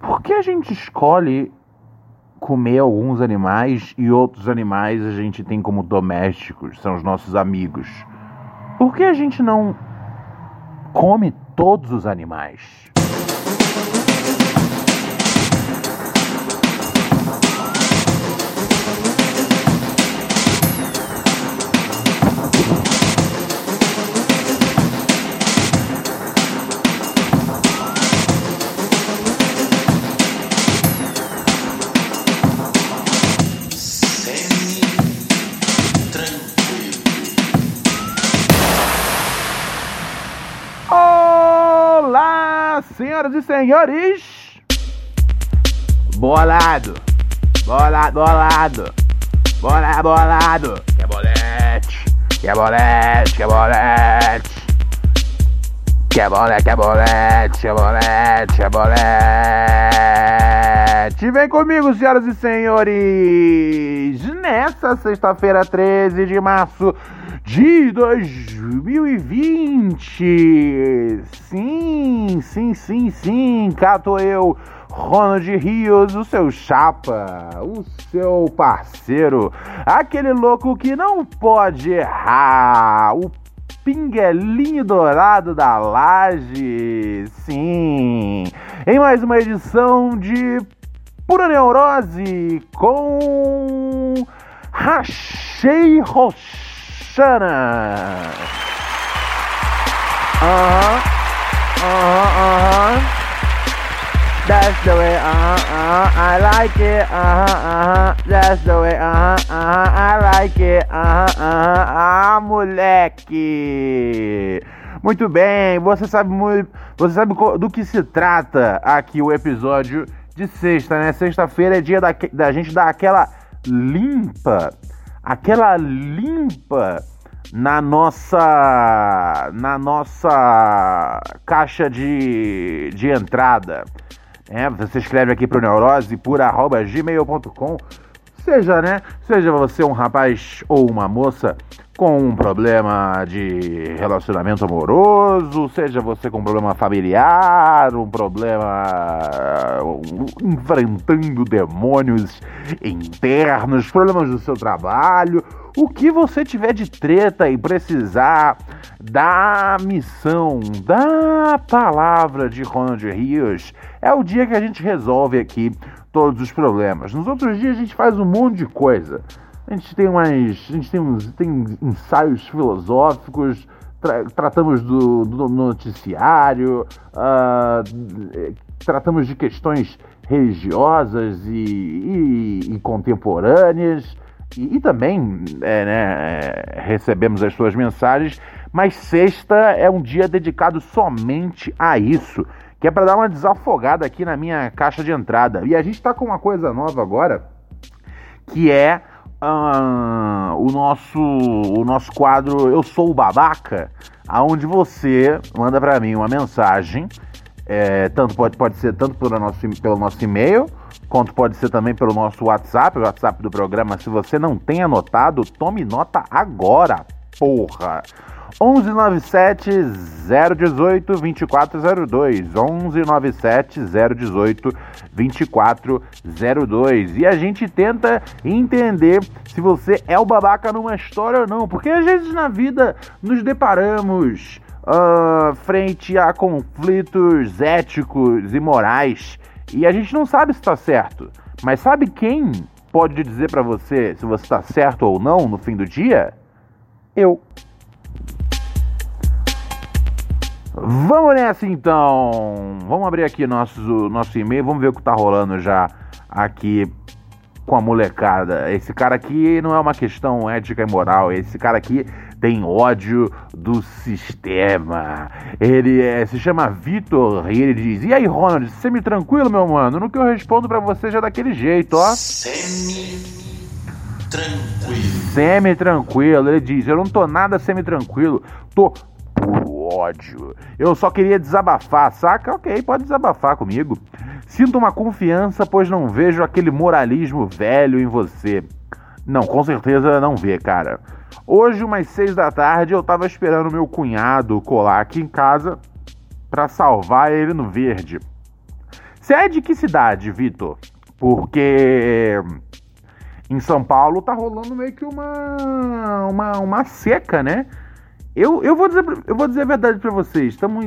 Por que a gente escolhe comer alguns animais e outros animais a gente tem como domésticos, são os nossos amigos? Por que a gente não come todos os animais? E senhores! Bolado! Bolado, bolado! Bolado, bolado! Que é bolete! Que é bolete, que é bolete! Que é bolete, que é bolete, que é bolete, que é bolete! Vem comigo, senhoras e senhores! Nessa sexta-feira, 13 de março de 2020. Sim, sim, sim, sim. Cá tô eu, Ronald Rios, o seu chapa, o seu parceiro, aquele louco que não pode errar, o pinguelinho dourado da laje. Sim, em mais uma edição de Pura Neurose com Rachei Roxana. Aham, aham, aham. That's the way, uh-huh, uh-huh, I like it, uh-huh, uh-huh, that's the way, uh-huh, uh-huh, I like it, uh-huh, uh-huh, ah, moleque. Muito bem, você sabe muito, você sabe do que se trata aqui o episódio de sexta, né? Sexta-feira é dia da, da gente dar aquela limpa, aquela limpa na nossa na nossa caixa de, de entrada. É, você escreve aqui pro neurose por gmail.com. Seja, né? Seja você um rapaz ou uma moça com um problema de relacionamento amoroso, seja você com um problema familiar, um problema enfrentando demônios internos, problemas do seu trabalho, o que você tiver de treta e precisar da missão, da palavra de Ronald Rios, é o dia que a gente resolve aqui todos os problemas. Nos outros dias a gente faz um monte de coisa. A gente tem umas, a gente tem, uns, tem ensaios filosóficos, tra- tratamos do, do noticiário, ah, tratamos de questões religiosas e, e- e contemporâneas. E, e também é, né, é, recebemos as suas mensagens, mas sexta é um dia dedicado somente a isso, que é para dar uma desafogada aqui na minha caixa de entrada. E a gente está com uma coisa nova agora, que é ah, o nosso o nosso quadro Eu Sou o Babaca, aonde você manda para mim uma mensagem, é, tanto pode, pode ser tanto pelo nosso, pelo nosso e-mail, quanto pode ser também pelo nosso WhatsApp, o WhatsApp do programa. Se você não tem anotado, tome nota agora, porra! 1197 018 2402 1197 018 2402 e a gente tenta entender se você é o babaca numa história ou não, porque às vezes na vida nos deparamos ah, frente a conflitos éticos e morais E a gente não sabe se tá certo. Mas sabe quem pode dizer para você se você tá certo ou não no fim do dia? Eu. Vamos nessa então. Vamos abrir aqui nosso, nosso e-mail, vamos ver o que tá rolando já aqui com a molecada. Esse cara aqui não é uma questão ética e moral, esse cara aqui tem ódio do sistema. Ele é, se chama Vitor e ele diz: E aí, Ronald, semi tranquilo, meu mano? No que eu respondo para você já é daquele jeito, ó. Semi tranquilo. Semi tranquilo. Ele diz: Eu não tô nada semi tranquilo, tô puro ódio. Eu só queria desabafar, saca? Ok, pode desabafar comigo. Sinto uma confiança, pois não vejo aquele moralismo velho em você. Não, com certeza não vê, cara. Hoje, umas seis da tarde, eu tava esperando meu cunhado colar aqui em casa para salvar ele no verde. Você é de que cidade, Vitor? Porque em São Paulo tá rolando meio que uma, uma, uma seca, né? Eu, eu, vou dizer, eu vou dizer a verdade para vocês. Estamos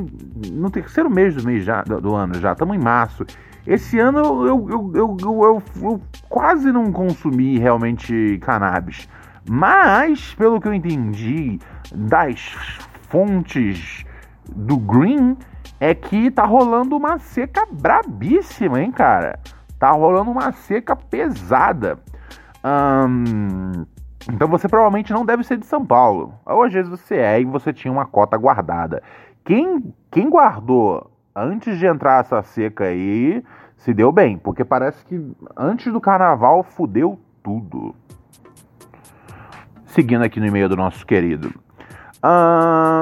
no terceiro mês do mês já, do, do ano já, estamos em março. Esse ano eu, eu, eu, eu, eu quase não consumi realmente cannabis. Mas, pelo que eu entendi das fontes do Green, é que tá rolando uma seca brabíssima, hein, cara? Tá rolando uma seca pesada. Então você provavelmente não deve ser de São Paulo. Ou às vezes você é e você tinha uma cota guardada. Quem, quem guardou antes de entrar essa seca aí se deu bem, porque parece que antes do carnaval fudeu tudo. Seguindo aqui no e-mail do nosso querido.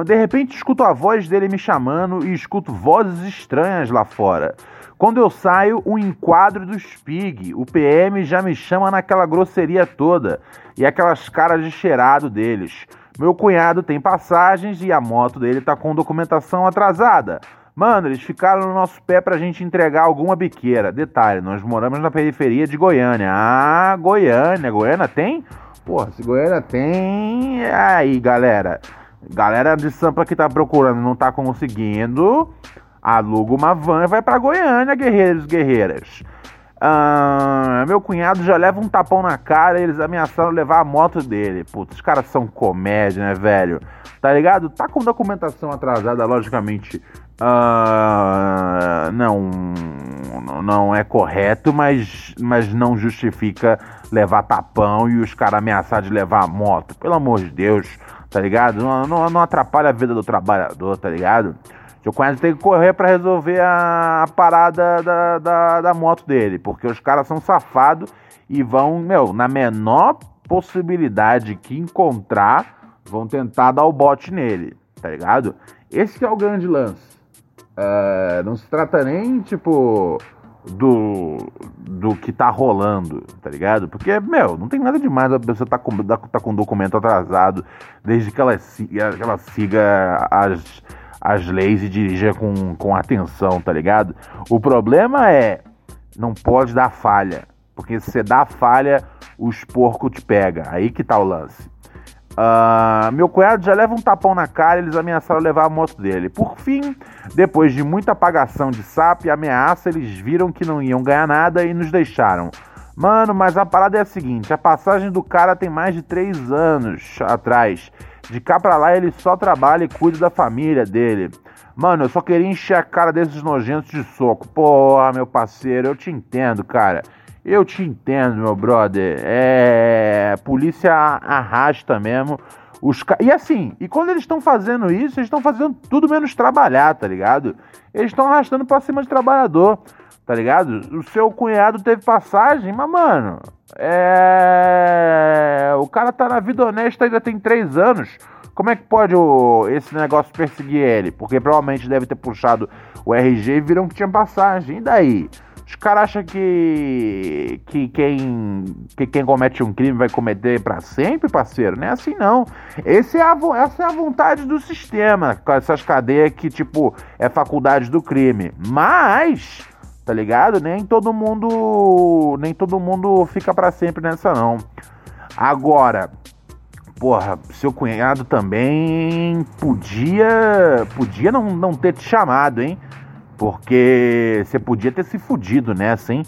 De repente escuto a voz dele me chamando e escuto vozes estranhas lá fora. Quando eu saio, o um enquadro do Spig. O PM já me chama naquela grosseria toda e aquelas caras de cheirado deles. Meu cunhado tem passagens e a moto dele tá com documentação atrasada. Mano, eles ficaram no nosso pé pra gente entregar alguma biqueira. Detalhe, nós moramos na periferia de Goiânia. Ah, Goiânia. Goiânia tem? Porra, se Goiânia tem. Aí, galera. Galera de Sampa que tá procurando não tá conseguindo. Aluga uma van e vai pra Goiânia, guerreiros e guerreiras. Ah, meu cunhado já leva um tapão na cara e eles ameaçaram levar a moto dele. Putz, os caras são comédia, né, velho? Tá ligado? Tá com documentação atrasada, logicamente. Uh, não, não é correto, mas, mas não justifica levar tapão e os caras ameaçar de levar a moto. Pelo amor de Deus, tá ligado? Não, não, não atrapalha a vida do trabalhador, tá ligado? Seu cunhado tem que correr para resolver a, a parada da, da, da, moto dele, porque os caras são safados e vão, meu, na menor possibilidade que encontrar, vão tentar dar o bote nele, tá ligado? Esse é o grande lance. Uh, não se trata nem, tipo, do, do que tá rolando, tá ligado? Porque, meu, não tem nada demais a pessoa tá com, tá com documento atrasado desde que ela, que ela siga as as leis e dirija com, com atenção, tá ligado? O problema é, não pode dar falha, porque se você dá falha, os porcos te pega. Aí que tá o lance. Uh, meu cunhado já leva um tapão na cara e eles ameaçaram levar a moto dele. Por fim, depois de muita apagação de sapo e ameaça, eles viram que não iam ganhar nada e nos deixaram. Mano, mas a parada é a seguinte: a passagem do cara tem mais de três anos atrás. De cá pra lá ele só trabalha e cuida da família dele. Mano, eu só queria encher a cara desses nojentos de soco. Porra, meu parceiro, eu te entendo, cara. Eu te entendo, meu brother. É. Polícia arrasta mesmo. Os ca... E assim, e quando eles estão fazendo isso, eles estão fazendo tudo menos trabalhar, tá ligado? Eles estão arrastando pra cima de trabalhador, tá ligado? O seu cunhado teve passagem, mas, mano, é. O cara tá na vida honesta ainda tem três anos. Como é que pode o, esse negócio perseguir ele? Porque provavelmente deve ter puxado o RG e viram que tinha passagem. E daí? Os caras acham que, que, quem, que quem comete um crime vai cometer para sempre, parceiro? Não é assim, não. Esse é a, essa é a vontade do sistema, com essas cadeias que, tipo, é faculdade do crime. Mas tá ligado? Nem todo mundo, nem todo mundo fica para sempre nessa não. Agora, porra, seu cunhado também podia, podia não, não ter te chamado, hein? Porque você podia ter se fudido nessa, hein?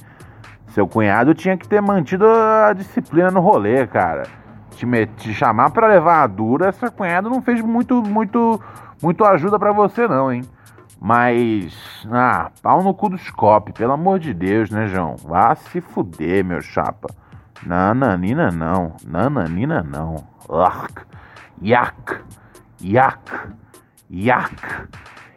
Seu cunhado tinha que ter mantido a disciplina no rolê, cara. Te, te chamar pra levar a dura, seu cunhado não fez muito, muito, muito ajuda pra você, não, hein? Mas, ah, pau no cu dos copos, pelo amor de Deus, né, João? Vá se fuder, meu chapa. Nananina não, nananina não. Urk, yak, yak, yak.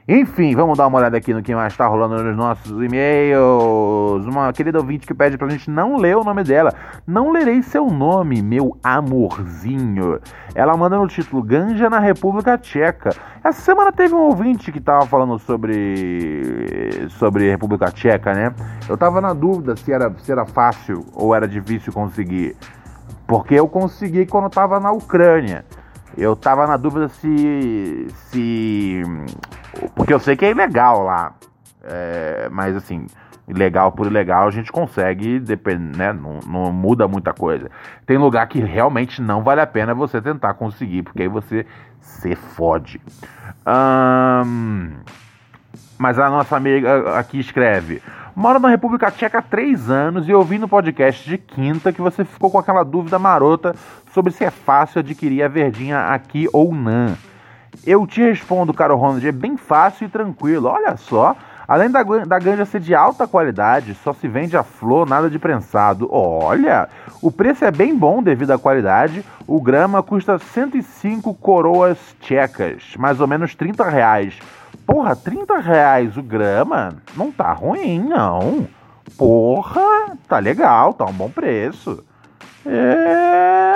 Enfim, vamos dar uma olhada aqui no que mais tá rolando nos nossos e-mails. Uma querida ouvinte que pede pra gente não ler o nome dela. Não lerei seu nome, meu amorzinho. Ela manda no título Ganja na República Tcheca. Essa semana teve um ouvinte que tava falando sobre sobre República Tcheca, né? Eu tava na dúvida se era, se era fácil ou era difícil conseguir. Porque eu consegui quando tava na Ucrânia. Eu tava na dúvida se. se. Porque eu sei que é ilegal lá. É, mas assim, ilegal por ilegal a gente consegue, depend, né? Não, não muda muita coisa. Tem lugar que realmente não vale a pena você tentar conseguir, porque aí você se fode. Mas a nossa amiga aqui escreve: Moro na República Tcheca há três anos e ouvi no podcast de quinta que você ficou com aquela dúvida marota sobre se é fácil adquirir a verdinha aqui ou não. Eu te respondo, caro Ronald, é bem fácil e tranquilo. Olha só, além da, da ganja ser de alta qualidade, só se vende a flor, nada de prensado. Olha, o preço é bem bom devido à qualidade. O grama custa 105 coroas tchecas, mais ou menos 30 reais. Porra, 30 reais o grama? Não tá ruim, não. Porra, tá legal, tá um bom preço. É.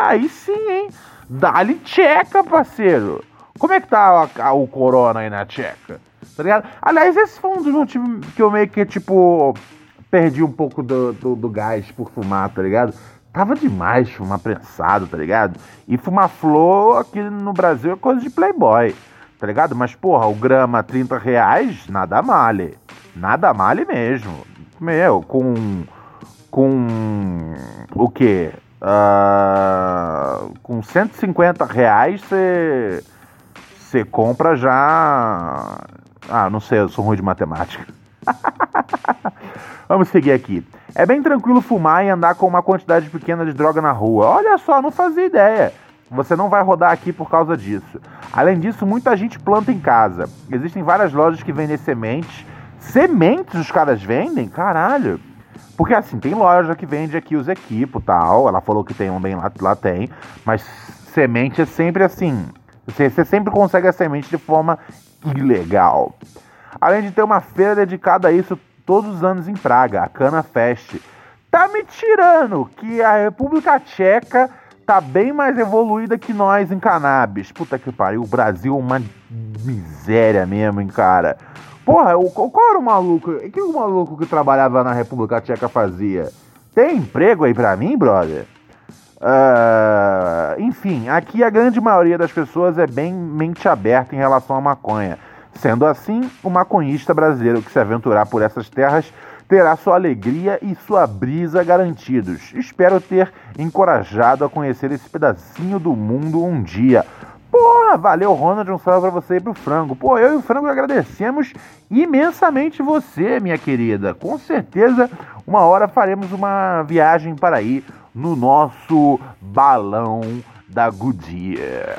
Aí sim, hein? Dá-lhe tcheca, parceiro. Como é que tá a- a- o corona aí na tcheca? Tá ligado? Aliás, esse foi um dos motivos que eu meio que, tipo, perdi um pouco do, do, do gás por fumar, tá ligado? Tava demais fumar prensado, tá ligado? E fumar flor aqui no Brasil é coisa de playboy, tá ligado? Mas, porra, o grama 30 reais, nada male. Nada male mesmo. Meu, com com o quê? Ah, com 150 reais você você compra já. Ah, não sei, eu sou ruim de matemática. Vamos seguir aqui. É bem tranquilo fumar e andar com uma quantidade pequena de droga na rua. Olha só, não fazia ideia. Você não vai rodar aqui por causa disso. Além disso, muita gente planta em casa. Existem várias lojas que vendem sementes. Sementes os caras vendem? Caralho. Porque assim, tem loja que vende aqui os equipos tal. Ela falou que tem um bem lá, lá tem. Mas semente é sempre assim. Você, você sempre consegue a semente de forma ilegal. Além de ter uma feira dedicada a isso todos os anos em Praga, a Cana Fest. Tá me tirando que a República Tcheca tá bem mais evoluída que nós em cannabis. Puta que pariu, o Brasil é uma miséria mesmo, hein, cara. Porra, o, qual era o maluco? O que o maluco que trabalhava na República Tcheca fazia? Tem emprego aí pra mim, brother? Ah, enfim, aqui a grande maioria das pessoas é bem mente aberta em relação à maconha. Sendo assim, o maconhista brasileiro que se aventurar por essas terras terá sua alegria e sua brisa garantidos. Espero ter encorajado a conhecer esse pedacinho do mundo um dia. Porra, valeu, Ronald, um salve pra você e pro Frango. Pô, eu e o Frango agradecemos imensamente você, minha querida. Com certeza, uma hora faremos uma viagem para aí no nosso balão da Goodyear.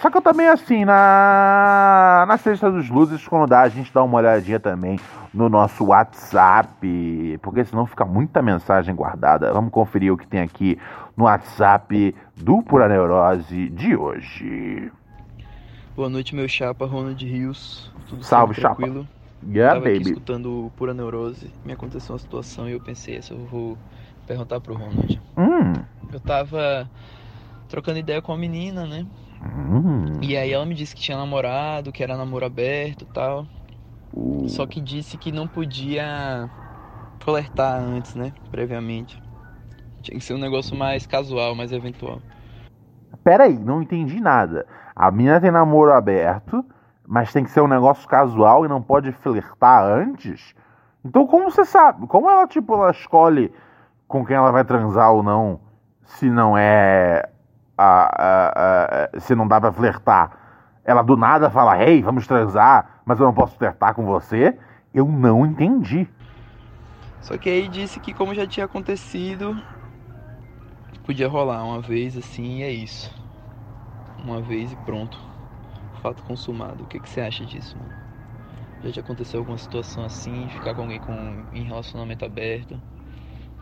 Só que eu também, assim, na, na Sexta dos Luzes, quando dá, a gente dá uma olhadinha também no nosso WhatsApp, porque senão fica muita mensagem guardada. Vamos conferir o que tem aqui no WhatsApp do Pura Neurose de hoje. Boa noite, meu chapa, Ronald Rios. Tudo Salve, chapa. tranquilo? Yeah, Tava aqui baby. escutando o Pura Neurose, me aconteceu uma situação e eu pensei, essa eu vou perguntar pro Ronald. Hum, Eu tava trocando ideia com a menina, né? hum. E aí ela me disse que tinha namorado, que era namoro aberto e tal. Uh. Só que disse que não podia flertar antes, né? Previamente. Tinha que ser um negócio mais casual, mais eventual. Pera aí, não entendi nada. A menina tem namoro aberto, mas tem que ser um negócio casual e não pode flertar antes? Então como você sabe? Como ela, tipo, ela escolhe com quem ela vai transar ou não, se não é. A, a, a, se não dá pra flertar. Ela do nada fala, hey, vamos transar, mas eu não posso flertar com você. Eu não entendi. Só que aí disse que como já tinha acontecido, podia rolar uma vez assim e é isso. Uma vez e pronto. Fato consumado. O que, que você acha disso, mano? Já te aconteceu alguma situação assim, ficar com alguém com, em relacionamento aberto?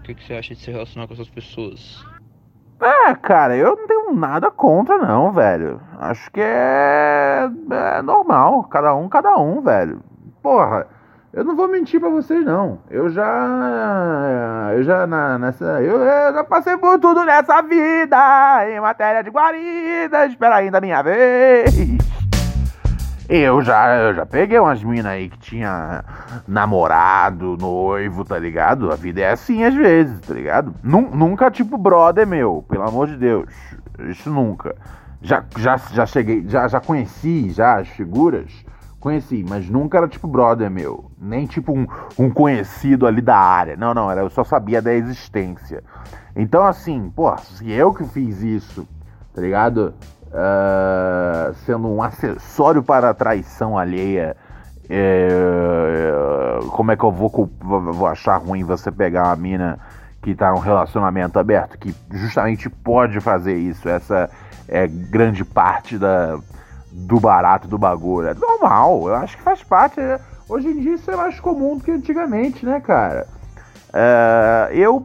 O que, que você acha de se relacionar com essas pessoas? É, cara, eu não tenho nada contra, não, velho. Acho que é, é normal. Cada um, cada um, velho. Porra, eu não vou mentir pra vocês, não. Eu já. Eu já na, nessa. Eu, eu já passei por tudo nessa vida. Em matéria de guarida. Espera ainda a minha vez. Eu já, eu já peguei umas minas aí que tinha namorado, noivo, tá ligado? A vida é assim às vezes, tá ligado? Nunca tipo brother meu, pelo amor de Deus. Isso nunca. Já, já, já cheguei, já, já conheci já as figuras, conheci, mas nunca era tipo brother meu. Nem tipo um, um conhecido ali da área. Não, não, era, eu só sabia da existência. Então assim, pô, se eu que fiz isso, tá ligado? Uh, sendo um acessório para a traição alheia. É, como é que eu vou, vou achar ruim você pegar uma mina que está num relacionamento aberto, que justamente pode fazer isso? Essa é grande parte da, do barato do bagulho. É normal, eu acho que faz parte. É, hoje em dia isso é mais comum do que antigamente, né, cara? Uh, eu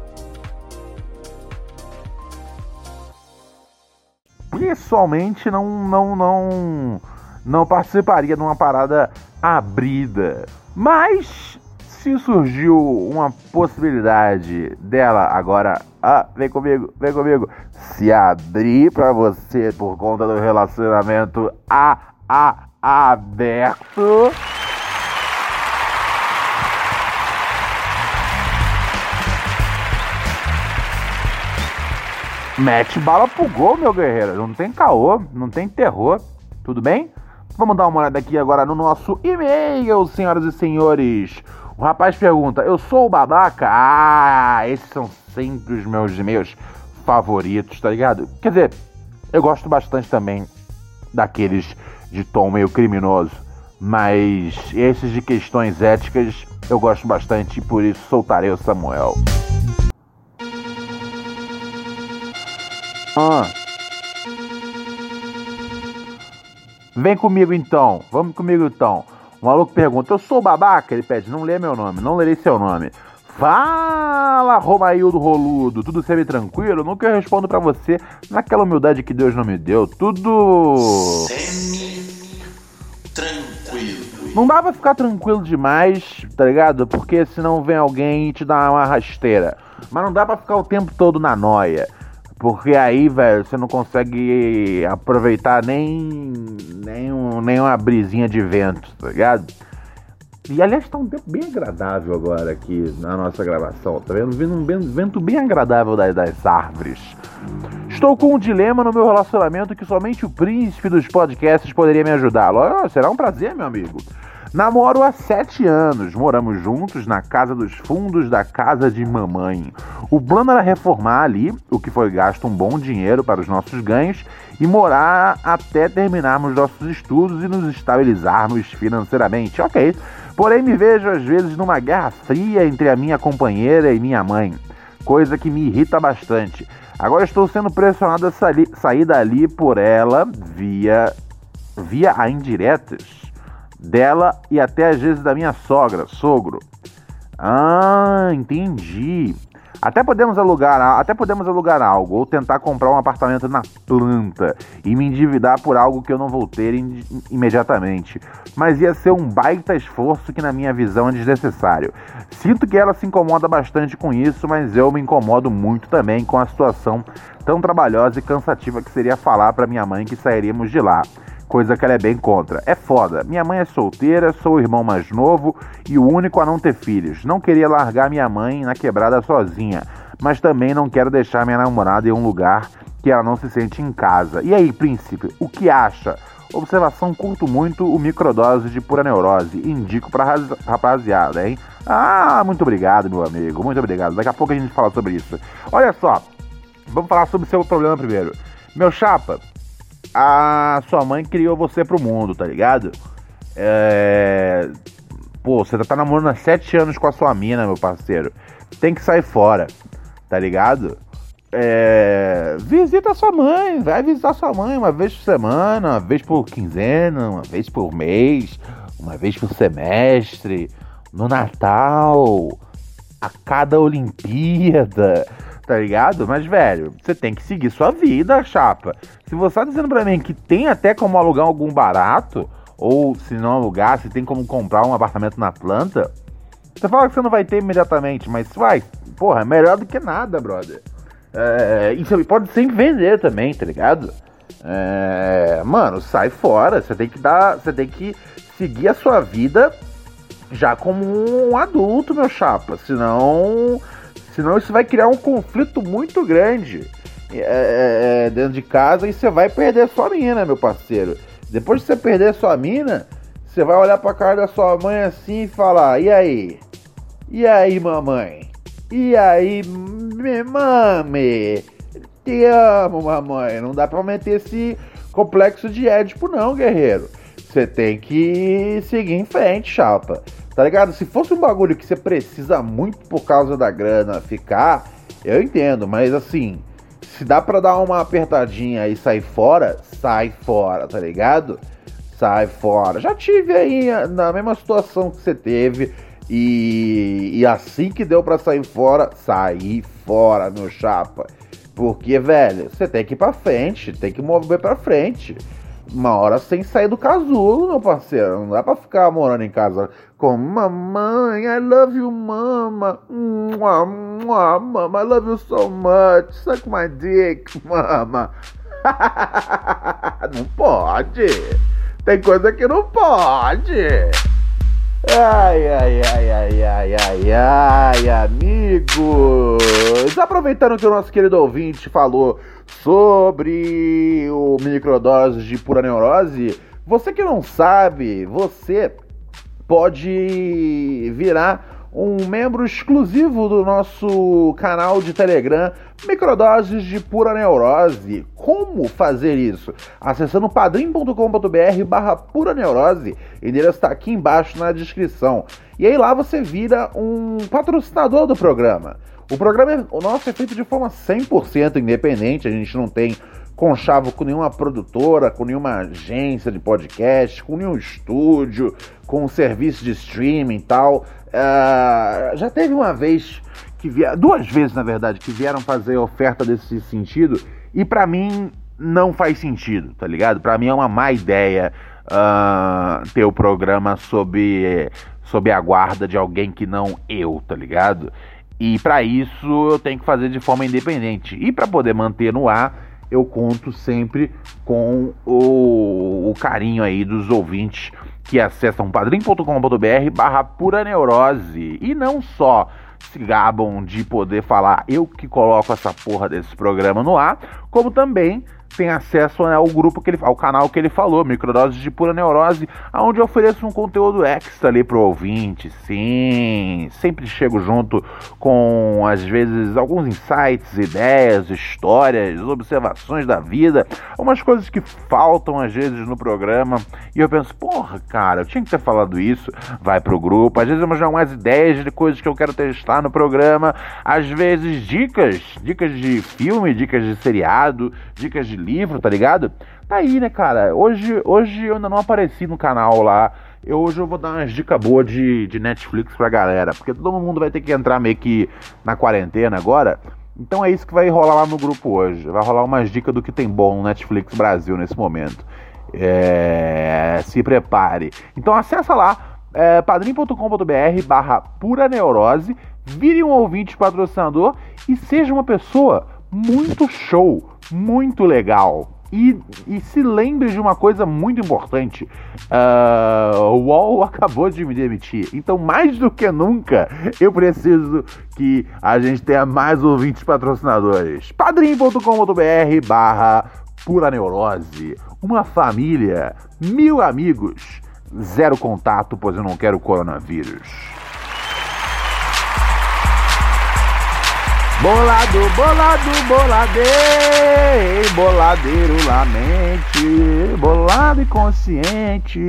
Pessoalmente não, não, não, não participaria de uma parada abrida. Mas se surgiu uma possibilidade dela agora, ah, vem comigo, vem comigo, se abrir para você por conta do relacionamento a, a, aberto. Mete bala pro gol, meu guerreiro. Não tem caô, não tem terror. Tudo bem? Vamos dar uma olhada aqui agora no nosso e-mail, senhoras e senhores. O rapaz pergunta: Eu sou o babaca? Ah, esses são sempre os meus e-mails favoritos, tá ligado? Quer dizer, eu gosto bastante também daqueles de tom meio criminoso. Mas esses de questões éticas eu gosto bastante e por isso soltarei o Samuel. Ah. Vem comigo então, vamos comigo então. O maluco pergunta: Eu sou babaca? Ele pede: Não lê meu nome, não lerei seu nome. Fala, Romaildo Roludo, tudo semi tranquilo? Nunca eu respondo para você naquela humildade que Deus não me deu. Tudo. Semi tranquilo. Não dá pra ficar tranquilo demais, tá ligado? Porque senão vem alguém e te dá uma rasteira. Mas não dá pra ficar o tempo todo na noia. Porque aí, velho, você não consegue aproveitar nem, nem, um, nem uma brisinha de vento, tá ligado? E aliás, tá um tempo bem agradável agora aqui na nossa gravação, tá vendo? Vindo um vento bem agradável das, das árvores. Estou com um dilema no meu relacionamento que somente o príncipe dos podcasts poderia me ajudar. Oh, será um prazer, meu amigo. Namoro há sete anos, moramos juntos na casa dos fundos da casa de mamãe. O plano era reformar ali, o que foi gasto um bom dinheiro para os nossos ganhos, e morar até terminarmos nossos estudos e nos estabilizarmos financeiramente. Ok. Porém, me vejo às vezes numa guerra fria entre a minha companheira e minha mãe, coisa que me irrita bastante. Agora estou sendo pressionado a sair dali por ela via, via a indiretas dela e até às vezes da minha sogra, sogro. Ah, entendi. Até podemos alugar, até podemos alugar algo ou tentar comprar um apartamento na planta e me endividar por algo que eu não vou ter imediatamente. Mas ia ser um baita esforço que na minha visão é desnecessário. Sinto que ela se incomoda bastante com isso, mas eu me incomodo muito também com a situação tão trabalhosa e cansativa que seria falar para minha mãe que sairíamos de lá coisa que ela é bem contra. É foda. Minha mãe é solteira, sou o irmão mais novo e o único a não ter filhos. Não queria largar minha mãe na quebrada sozinha, mas também não quero deixar minha namorada em um lugar que ela não se sente em casa. E aí, príncipe, o que acha? Observação curto muito o microdose de pura neurose. Indico pra rapaziada, hein? Ah, muito obrigado, meu amigo. Muito obrigado. Daqui a pouco a gente fala sobre isso. Olha só, vamos falar sobre o seu problema primeiro. Meu chapa, a sua mãe criou você pro mundo, tá ligado? É. Pô, você tá namorando há sete anos com a sua mina, meu parceiro. Tem que sair fora, tá ligado? É... Visita sua mãe, vai visitar sua mãe uma vez por semana, uma vez por quinzena, uma vez por mês, uma vez por semestre, no Natal, a cada Olimpíada tá ligado? Mas, velho, você tem que seguir sua vida, chapa. Se você tá dizendo pra mim que tem até como alugar algum barato, ou se não alugar, se tem como comprar um apartamento na planta, você fala que você não vai ter imediatamente, mas vai, porra, é melhor do que nada, brother. É, e pode sempre vender também, tá ligado? É, mano, sai fora. Você tem que dar. Você tem que seguir a sua vida já como um adulto, meu chapa. Senão Senão isso vai criar um conflito muito grande é, é, é, dentro de casa e você vai perder sua mina, meu parceiro. Depois de você perder sua mina, você vai olhar pra cara da sua mãe assim e falar: E aí? E aí, mamãe? E aí, mame? Te amo, mamãe. Não dá pra meter esse complexo de Édipo, não, guerreiro. Você tem que seguir em frente, chapa. Tá ligado? Se fosse um bagulho que você precisa muito por causa da grana ficar, eu entendo, mas assim, se dá pra dar uma apertadinha e sair fora, sai fora, tá ligado? Sai fora. Já tive aí na mesma situação que você teve. E, e assim que deu para sair fora, sair fora, meu chapa. Porque, velho, você tem que ir pra frente, tem que mover pra frente uma hora sem sair do casulo, meu parceiro. Não dá pra ficar morando em casa com mamãe, I love you, mama. Mua, mua, mama, I love you so much. Suck my dick, mama. não pode. Tem coisa que não pode. Ai, ai, ai, ai, ai, ai, ai, amigos. Aproveitando que o nosso querido ouvinte falou sobre o microdose de pura neurose, você que não sabe, você pode virar um membro exclusivo do nosso canal de Telegram, Microdoses de Pura Neurose. Como fazer isso? Acessando padrim.com.br barra pura neurose. Endereço está aqui embaixo na descrição. E aí lá você vira um patrocinador do programa. O programa, o nosso é feito de forma 100% independente, a gente não tem conchavo com nenhuma produtora, com nenhuma agência de podcast, com nenhum estúdio, com um serviço de streaming e tal. Uh, já teve uma vez que vieram, duas vezes na verdade, que vieram fazer oferta desse sentido e para mim não faz sentido, tá ligado? Para mim é uma má ideia uh, ter o programa sob, sob a guarda de alguém que não eu, tá ligado? E para isso eu tenho que fazer de forma independente. E para poder manter no ar, eu conto sempre com o, o carinho aí dos ouvintes que acessam padrim.com.br barra pura neurose. E não só se gabam de poder falar eu que coloco essa porra desse programa no ar, como também tem acesso né, ao grupo que ele, ao canal que ele falou, Microdoses de Pura Neurose, onde eu ofereço um conteúdo extra ali pro ouvinte. Sim, sempre chego junto com às vezes alguns insights, ideias, histórias, observações da vida, umas coisas que faltam às vezes no programa. E eu penso, porra, cara, eu tinha que ter falado isso. Vai pro grupo, às vezes já umas ideias de coisas que eu quero testar no programa, às vezes dicas, dicas de filme, dicas de seriado, dicas de livro, tá ligado? tá aí, né, cara? Hoje, hoje eu ainda não apareci no canal lá. Eu, hoje eu vou dar umas dicas boas de, de Netflix pra galera, porque todo mundo vai ter que entrar meio que na quarentena agora. Então é isso que vai rolar lá no grupo hoje. Vai rolar umas dicas do que tem bom no Netflix Brasil nesse momento. É, se prepare. Então acessa lá é, padrim.com.br barra pura neurose, vire um ouvinte patrocinador e seja uma pessoa muito show, muito legal. E, e se lembre de uma coisa muito importante: uh, o UOL acabou de me demitir. Então, mais do que nunca, eu preciso que a gente tenha mais ouvintes patrocinadores. padrim.com.br barra pura neurose. Uma família, mil amigos, zero contato, pois eu não quero coronavírus. Bolado, bolado, boladeiro, boladeiro lamente, bolado e consciente.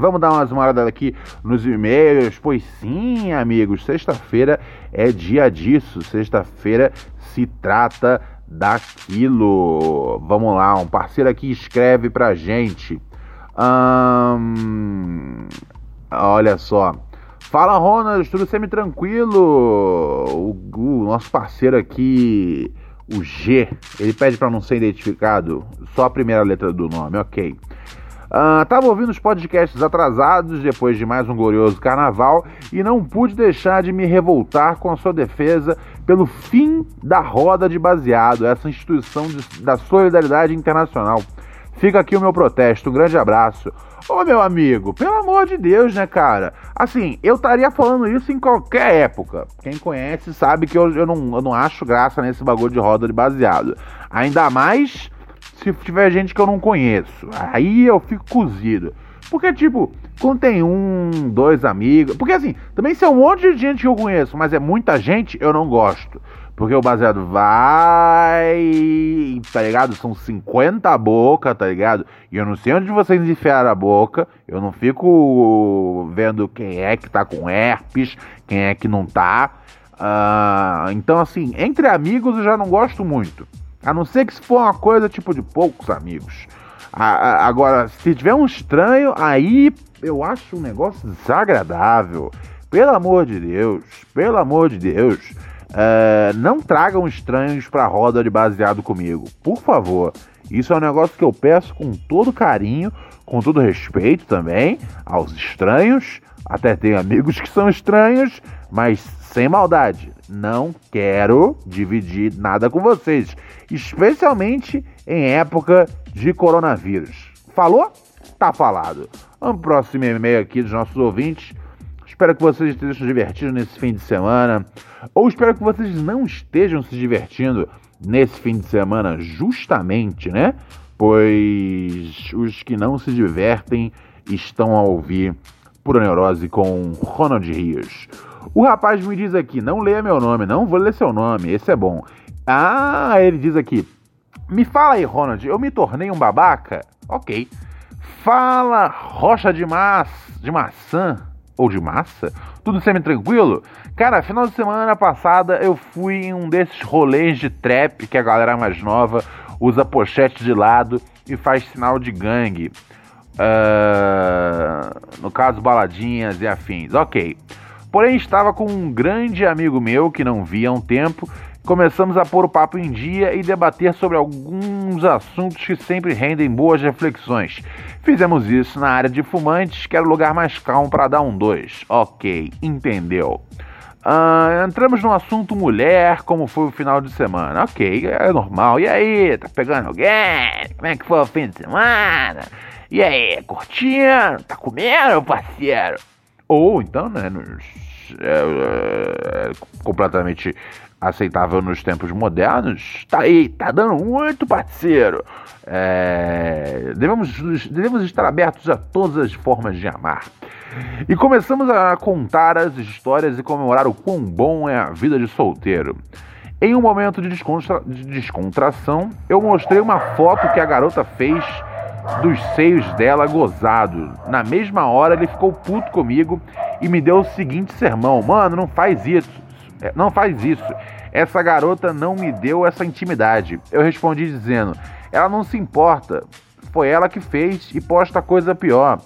Vamos dar umas moradas aqui nos e-mails, pois sim, amigos, sexta-feira é dia disso, sexta-feira se trata daquilo. Vamos lá, um parceiro aqui escreve pra gente. Hum, olha só. Fala, Ronald, tudo semi-tranquilo? O, o, nosso parceiro aqui, o G, ele pede para não ser identificado, só a primeira letra do nome, ok. Uh, tava ouvindo os podcasts atrasados depois de mais um glorioso carnaval e não pude deixar de me revoltar com a sua defesa pelo fim da roda de baseado, essa instituição de, da solidariedade internacional. Fica aqui o meu protesto, um grande abraço. Ô meu amigo, pelo amor de Deus, né, cara? Assim, eu estaria falando isso em qualquer época. Quem conhece sabe que eu, eu, não, eu não acho graça nesse bagulho de roda de baseado. Ainda mais se tiver gente que eu não conheço. Aí eu fico cozido. Porque, tipo, quando tem um, dois amigos. Porque assim, também se é um monte de gente que eu conheço, mas é muita gente, eu não gosto. Porque o baseado vai, tá ligado? São 50 boca, tá ligado? E eu não sei onde vocês enfiaram a boca. Eu não fico vendo quem é que tá com herpes, quem é que não tá. Uh, então, assim, entre amigos eu já não gosto muito. A não ser que se for uma coisa tipo de poucos amigos. agora, se tiver um estranho, aí eu acho um negócio desagradável. Pelo amor de Deus, pelo amor de Deus. Uh, não tragam estranhos pra roda de baseado comigo, por favor. Isso é um negócio que eu peço com todo carinho, com todo respeito também aos estranhos. Até tenho amigos que são estranhos, mas sem maldade. Não quero dividir nada com vocês, especialmente em época de coronavírus. Falou? Tá falado. Vamos pro próximo e-mail aqui dos nossos ouvintes. Espero que vocês estejam se divertindo nesse fim de semana. Ou espero que vocês não estejam se divertindo nesse fim de semana, justamente, né? Pois os que não se divertem estão a ouvir Pura Neurose com Ronald Rios. O rapaz me diz aqui: não leia meu nome, não vou ler seu nome, esse é bom. Ah, ele diz aqui: me fala aí, Ronald, eu me tornei um babaca? Ok. Fala, rocha de, ma de maçã ou de massa? Tudo semi-tranquilo? Cara, final de semana passada eu fui em um desses rolês de trap que a galera mais nova usa pochete de lado e faz sinal de gangue. Uh, no caso, baladinhas e afins. Ok. Porém, estava com um grande amigo meu que não via há um tempo começamos a pôr o papo em dia e debater sobre alguns assuntos que sempre rendem boas reflexões. Fizemos isso na área de fumantes, que era o lugar mais calmo para dar um dois. Ok, entendeu. Uh, entramos no assunto mulher, como foi o final de semana. Ok, é normal. E aí, tá pegando alguém? Como é que foi o fim de semana? E aí, curtindo? Tá comendo, parceiro? Ou então, né, nos, é, é, completamente aceitável nos tempos modernos, tá aí, tá dando muito parceiro. É, devemos, devemos estar abertos a todas as formas de amar. E começamos a contar as histórias e comemorar o quão bom é a vida de solteiro. Em um momento de, descontra de descontração, eu mostrei uma foto que a garota fez dos seios dela gozado. Na mesma hora, ele ficou puto comigo e me deu o seguinte sermão: Mano, não faz isso. É, não faz isso. Essa garota não me deu essa intimidade. Eu respondi dizendo: Ela não se importa. Foi ela que fez e posta coisa pior.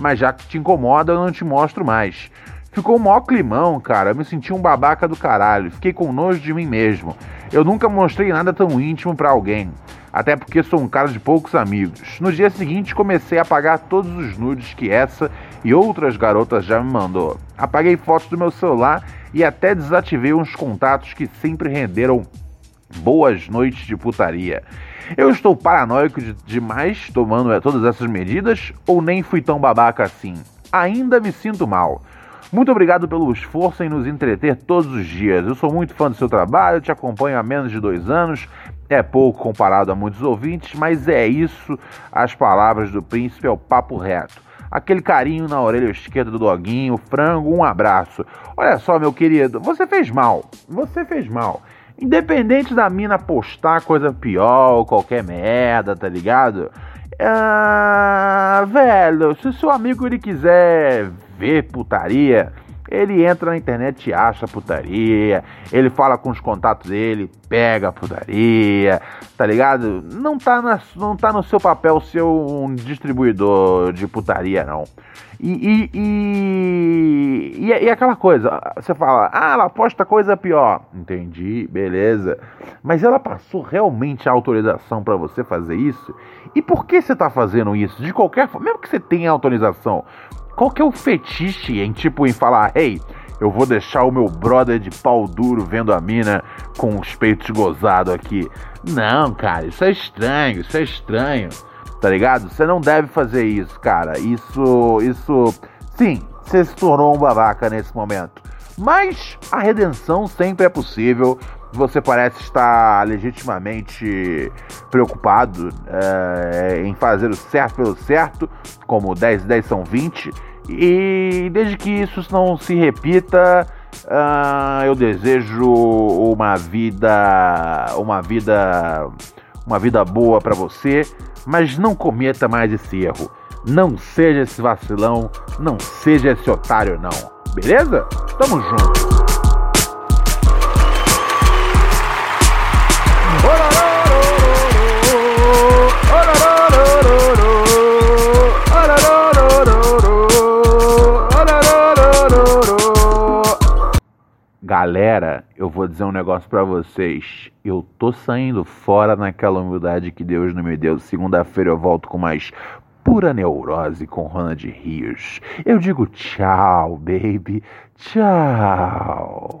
Mas já que te incomoda, eu não te mostro mais. Ficou um maior climão, cara. Eu me senti um babaca do caralho. Fiquei com nojo de mim mesmo. Eu nunca mostrei nada tão íntimo para alguém. Até porque sou um cara de poucos amigos. No dia seguinte, comecei a apagar todos os nudes que essa e outras garotas já me mandou. Apaguei fotos do meu celular e até desativei uns contatos que sempre renderam boas noites de putaria. Eu estou paranoico de, demais tomando eh, todas essas medidas ou nem fui tão babaca assim? Ainda me sinto mal. Muito obrigado pelo esforço em nos entreter todos os dias. Eu sou muito fã do seu trabalho, te acompanho há menos de dois anos. É pouco comparado a muitos ouvintes, mas é isso. As palavras do príncipe é o papo reto. Aquele carinho na orelha esquerda do doguinho, frango, um abraço. Olha só, meu querido, você fez mal. Você fez mal. Independente da mina postar coisa pior qualquer merda, tá ligado? Ah, velho, se seu amigo ele quiser ver putaria, ele entra na internet e acha putaria, ele fala com os contatos dele, pega putaria, tá ligado? Não tá, na, não tá no seu papel ser um distribuidor de putaria, não. E, e, e, e, e aquela coisa, você fala, ah, ela posta coisa pior. Entendi, beleza. Mas ela passou realmente a autorização para você fazer isso? E por que você tá fazendo isso? De qualquer forma, mesmo que você tenha autorização, qual que é o fetiche em tipo em falar, ei, eu vou deixar o meu brother de pau duro vendo a mina com os peitos gozados aqui. Não, cara, isso é estranho, isso é estranho. Tá ligado? Você não deve fazer isso, cara. Isso, isso. Sim, você se tornou um babaca nesse momento. Mas a redenção sempre é possível. Você parece estar legitimamente preocupado é, em fazer o certo pelo certo, como 10 10 são 20. E desde que isso não se repita, uh, eu desejo uma vida, uma vida, uma vida boa para você, mas não cometa mais esse erro. Não seja esse vacilão, não seja esse otário não. Beleza? Tamo junto. Galera, eu vou dizer um negócio para vocês. Eu tô saindo fora naquela humildade que Deus não me deu. Segunda-feira eu volto com mais pura neurose com Ronald Rios. Eu digo tchau, baby. Tchau.